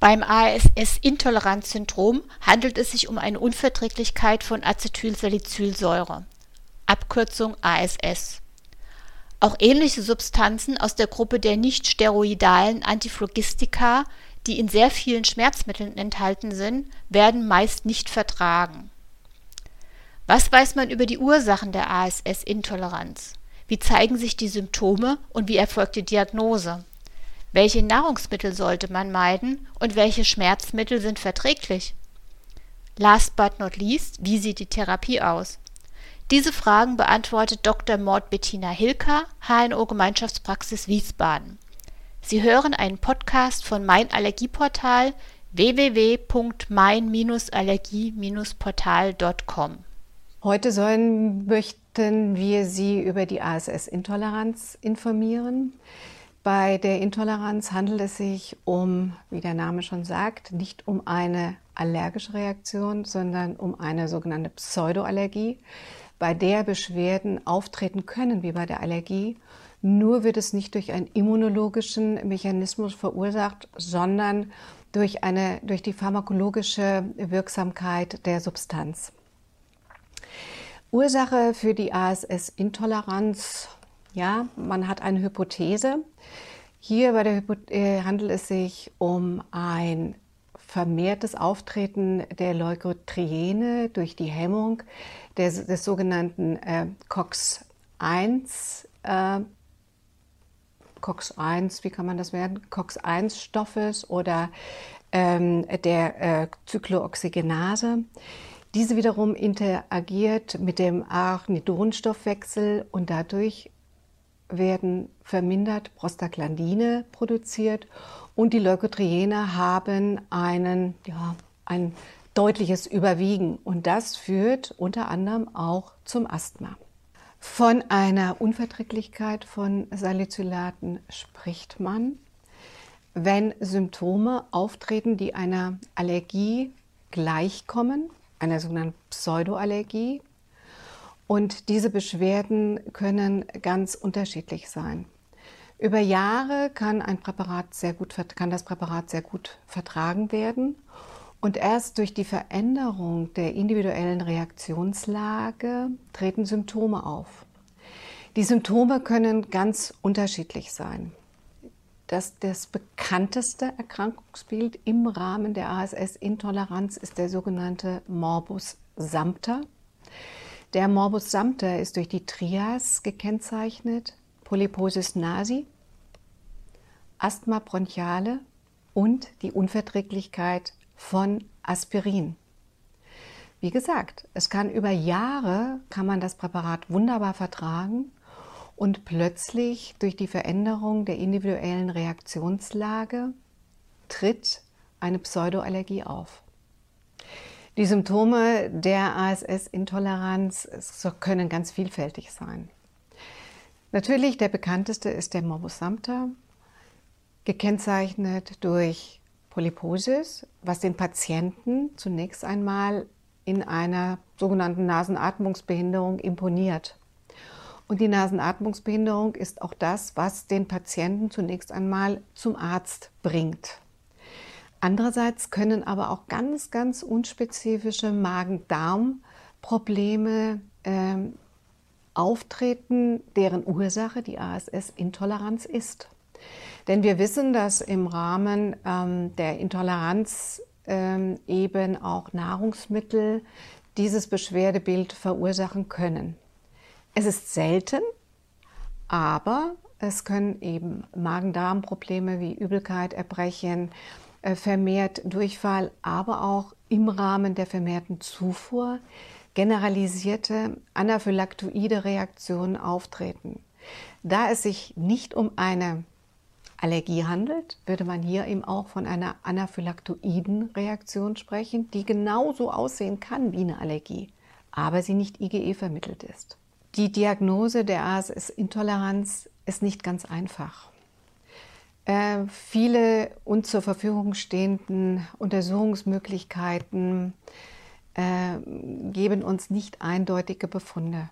Beim ASS-Intoleranzsyndrom handelt es sich um eine Unverträglichkeit von Acetylsalicylsäure (Abkürzung ASS). Auch ähnliche Substanzen aus der Gruppe der nichtsteroidalen Antiphlogistika, die in sehr vielen Schmerzmitteln enthalten sind, werden meist nicht vertragen. Was weiß man über die Ursachen der ASS-Intoleranz? Wie zeigen sich die Symptome und wie erfolgt die Diagnose welche Nahrungsmittel sollte man meiden und welche Schmerzmittel sind verträglich? Last but not least, wie sieht die Therapie aus? Diese Fragen beantwortet Dr. Mord Bettina Hilker, HNO Gemeinschaftspraxis Wiesbaden. Sie hören einen Podcast von Mein Allergieportal www.mein-allergie-portal.com. Heute sollen, möchten wir Sie über die ASS-Intoleranz informieren. Bei der Intoleranz handelt es sich um, wie der Name schon sagt, nicht um eine allergische Reaktion, sondern um eine sogenannte Pseudoallergie, bei der Beschwerden auftreten können wie bei der Allergie. Nur wird es nicht durch einen immunologischen Mechanismus verursacht, sondern durch, eine, durch die pharmakologische Wirksamkeit der Substanz. Ursache für die ASS-Intoleranz ja, man hat eine Hypothese. Hier bei der Hypothese äh, handelt es sich um ein vermehrtes Auftreten der Leukotriene durch die Hemmung des, des sogenannten äh, COX-1, äh, COX-1, wie kann man das werden? COX-1-Stoffes oder ähm, der äh, Zyklooxygenase. Diese wiederum interagiert mit dem Arachidonstoffwechsel und dadurch werden vermindert Prostaglandine produziert und die Leukotriene haben einen, ja, ein deutliches Überwiegen und das führt unter anderem auch zum Asthma. Von einer Unverträglichkeit von Salicylaten spricht man, wenn Symptome auftreten, die einer Allergie gleichkommen, einer sogenannten Pseudoallergie, und diese Beschwerden können ganz unterschiedlich sein. Über Jahre kann ein Präparat sehr gut, kann das Präparat sehr gut vertragen werden. Und erst durch die Veränderung der individuellen Reaktionslage treten Symptome auf. Die Symptome können ganz unterschiedlich sein. Das, das bekannteste Erkrankungsbild im Rahmen der ASS-Intoleranz ist der sogenannte Morbus Samter. Der Morbus Samter ist durch die Trias gekennzeichnet, Polyposis nasi, Asthma bronchiale und die Unverträglichkeit von Aspirin. Wie gesagt, es kann über Jahre kann man das Präparat wunderbar vertragen und plötzlich durch die Veränderung der individuellen Reaktionslage tritt eine Pseudoallergie auf. Die Symptome der ASS-Intoleranz können ganz vielfältig sein. Natürlich der bekannteste ist der Morbus Samter, gekennzeichnet durch Polyposis, was den Patienten zunächst einmal in einer sogenannten Nasenatmungsbehinderung imponiert. Und die Nasenatmungsbehinderung ist auch das, was den Patienten zunächst einmal zum Arzt bringt. Andererseits können aber auch ganz, ganz unspezifische Magen-Darm-Probleme ähm, auftreten, deren Ursache die ASS-Intoleranz ist. Denn wir wissen, dass im Rahmen ähm, der Intoleranz ähm, eben auch Nahrungsmittel dieses Beschwerdebild verursachen können. Es ist selten, aber es können eben Magen-Darm-Probleme wie Übelkeit, Erbrechen, vermehrt Durchfall, aber auch im Rahmen der vermehrten Zufuhr generalisierte anaphylaktoide Reaktionen auftreten. Da es sich nicht um eine Allergie handelt, würde man hier eben auch von einer anaphylaktoiden Reaktion sprechen, die genauso aussehen kann wie eine Allergie, aber sie nicht IgE vermittelt ist. Die Diagnose der ASS-Intoleranz ist nicht ganz einfach. Äh, viele uns zur Verfügung stehenden Untersuchungsmöglichkeiten äh, geben uns nicht eindeutige Befunde.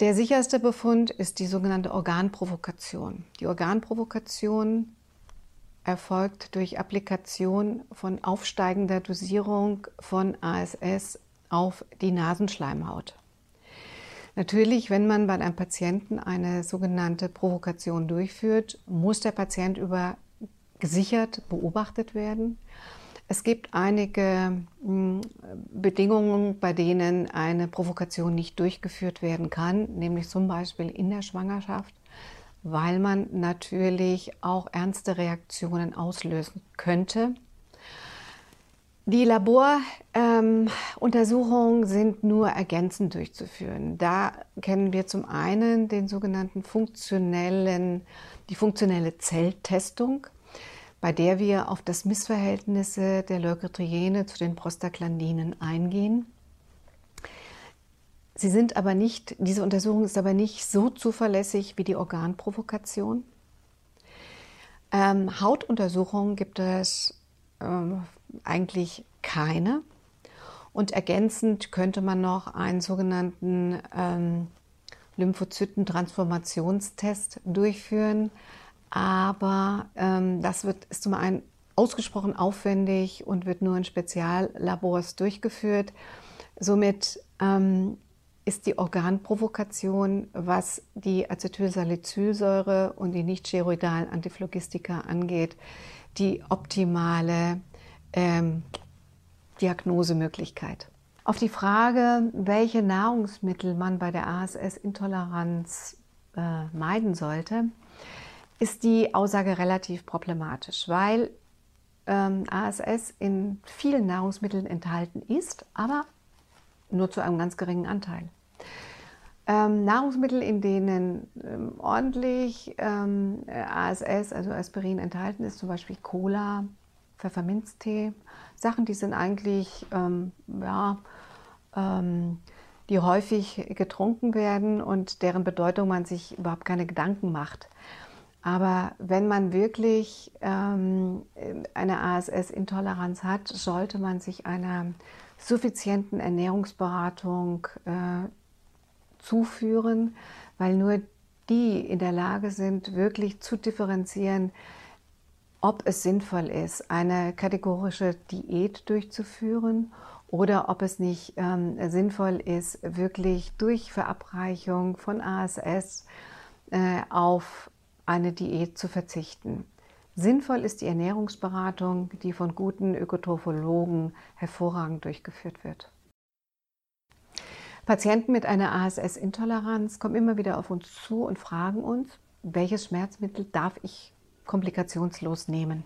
Der sicherste Befund ist die sogenannte Organprovokation. Die Organprovokation erfolgt durch Applikation von aufsteigender Dosierung von ASS auf die Nasenschleimhaut. Natürlich, wenn man bei einem Patienten eine sogenannte Provokation durchführt, muss der Patient über gesichert beobachtet werden. Es gibt einige hm, Bedingungen, bei denen eine Provokation nicht durchgeführt werden kann, nämlich zum Beispiel in der Schwangerschaft, weil man natürlich auch ernste Reaktionen auslösen könnte. Die Laboruntersuchungen ähm, sind nur ergänzend durchzuführen. Da kennen wir zum einen den sogenannten funktionellen, die funktionelle Zelltestung, bei der wir auf das Missverhältnisse der Leukotriene zu den Prostaglandinen eingehen. Sie sind aber nicht, diese Untersuchung ist aber nicht so zuverlässig wie die Organprovokation. Ähm, Hautuntersuchungen gibt es ähm, eigentlich keine. Und ergänzend könnte man noch einen sogenannten ähm, Lymphozytentransformationstest durchführen. Aber ähm, das wird, ist zum einen ausgesprochen aufwendig und wird nur in Speziallabors durchgeführt. Somit ähm, ist die Organprovokation, was die Acetylsalicylsäure und die nicht-steroidalen Antiphlogistika angeht, die optimale ähm, Diagnosemöglichkeit. Auf die Frage, welche Nahrungsmittel man bei der ASS-Intoleranz äh, meiden sollte, ist die Aussage relativ problematisch, weil ähm, ASS in vielen Nahrungsmitteln enthalten ist, aber nur zu einem ganz geringen Anteil. Ähm, Nahrungsmittel, in denen ähm, ordentlich ähm, ASS, also Aspirin, enthalten ist, zum Beispiel Cola, Pfefferminztee, Sachen, die sind eigentlich, ähm, ja, ähm, die häufig getrunken werden und deren Bedeutung man sich überhaupt keine Gedanken macht. Aber wenn man wirklich ähm, eine ASS-Intoleranz hat, sollte man sich einer suffizienten Ernährungsberatung äh, zuführen, weil nur die in der Lage sind, wirklich zu differenzieren, ob es sinnvoll ist, eine kategorische Diät durchzuführen oder ob es nicht ähm, sinnvoll ist, wirklich durch Verabreichung von ASS äh, auf eine Diät zu verzichten. Sinnvoll ist die Ernährungsberatung, die von guten Ökotrophologen hervorragend durchgeführt wird. Patienten mit einer ASS-Intoleranz kommen immer wieder auf uns zu und fragen uns, welches Schmerzmittel darf ich komplikationslos nehmen.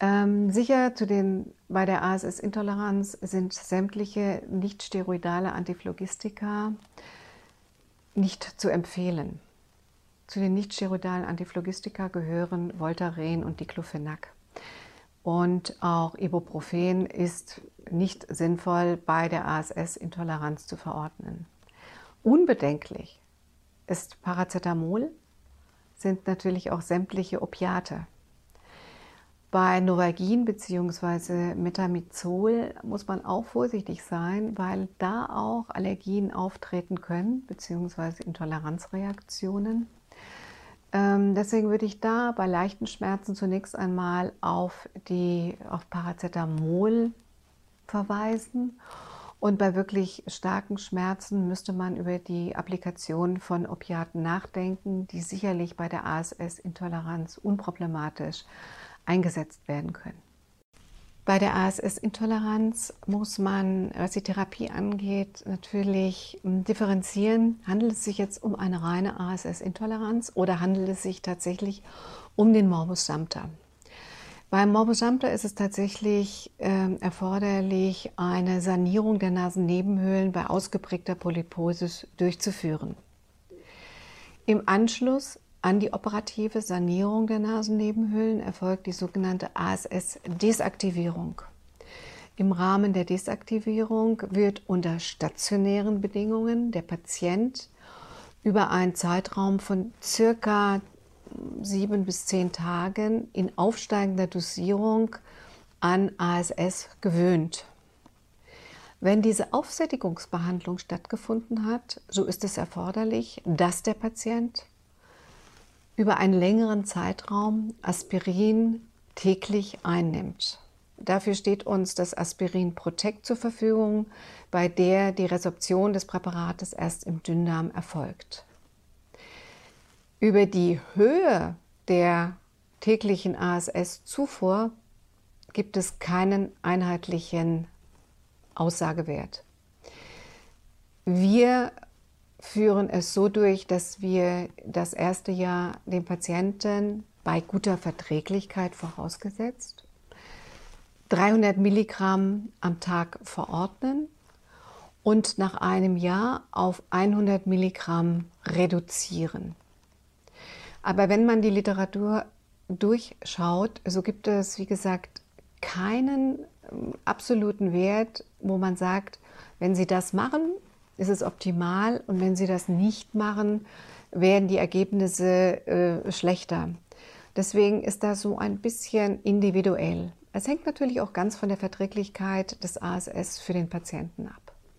Ähm, sicher zu den, bei der ASS-Intoleranz sind sämtliche nicht-steroidale Antiphlogistika nicht zu empfehlen. Zu den nicht-steroidalen Antiphlogistika gehören Voltaren und Diclofenac. Und auch Ibuprofen ist nicht sinnvoll bei der ASS-Intoleranz zu verordnen. Unbedenklich ist Paracetamol sind natürlich auch sämtliche Opiate. Bei Novagin bzw. Metamizol muss man auch vorsichtig sein, weil da auch Allergien auftreten können bzw. Intoleranzreaktionen. Ähm, deswegen würde ich da bei leichten Schmerzen zunächst einmal auf, die, auf Paracetamol verweisen und bei wirklich starken Schmerzen müsste man über die Applikation von Opiaten nachdenken, die sicherlich bei der ASS-Intoleranz unproblematisch eingesetzt werden können. Bei der ASS-Intoleranz muss man, was die Therapie angeht, natürlich hm, differenzieren. Handelt es sich jetzt um eine reine ASS-Intoleranz oder handelt es sich tatsächlich um den Morbus Samter? Beim Morbus Samter ist es tatsächlich äh, erforderlich, eine Sanierung der Nasennebenhöhlen bei ausgeprägter Polyposis durchzuführen. Im Anschluss an die operative Sanierung der Nasennebenhöhlen erfolgt die sogenannte ASS-Desaktivierung. Im Rahmen der Desaktivierung wird unter stationären Bedingungen der Patient über einen Zeitraum von circa sieben bis zehn Tagen in aufsteigender Dosierung an ASS gewöhnt. Wenn diese Aufsättigungsbehandlung stattgefunden hat, so ist es erforderlich, dass der Patient über einen längeren Zeitraum Aspirin täglich einnimmt. Dafür steht uns das Aspirin Protect zur Verfügung, bei der die Resorption des Präparates erst im Dünndarm erfolgt. Über die Höhe der täglichen ASS-Zufuhr gibt es keinen einheitlichen Aussagewert. Wir führen es so durch, dass wir das erste Jahr den Patienten bei guter Verträglichkeit vorausgesetzt 300 Milligramm am Tag verordnen und nach einem Jahr auf 100 Milligramm reduzieren. Aber wenn man die Literatur durchschaut, so gibt es, wie gesagt, keinen ähm, absoluten Wert, wo man sagt, wenn Sie das machen, ist es optimal und wenn Sie das nicht machen, werden die Ergebnisse äh, schlechter. Deswegen ist das so ein bisschen individuell. Es hängt natürlich auch ganz von der Verträglichkeit des ASS für den Patienten ab.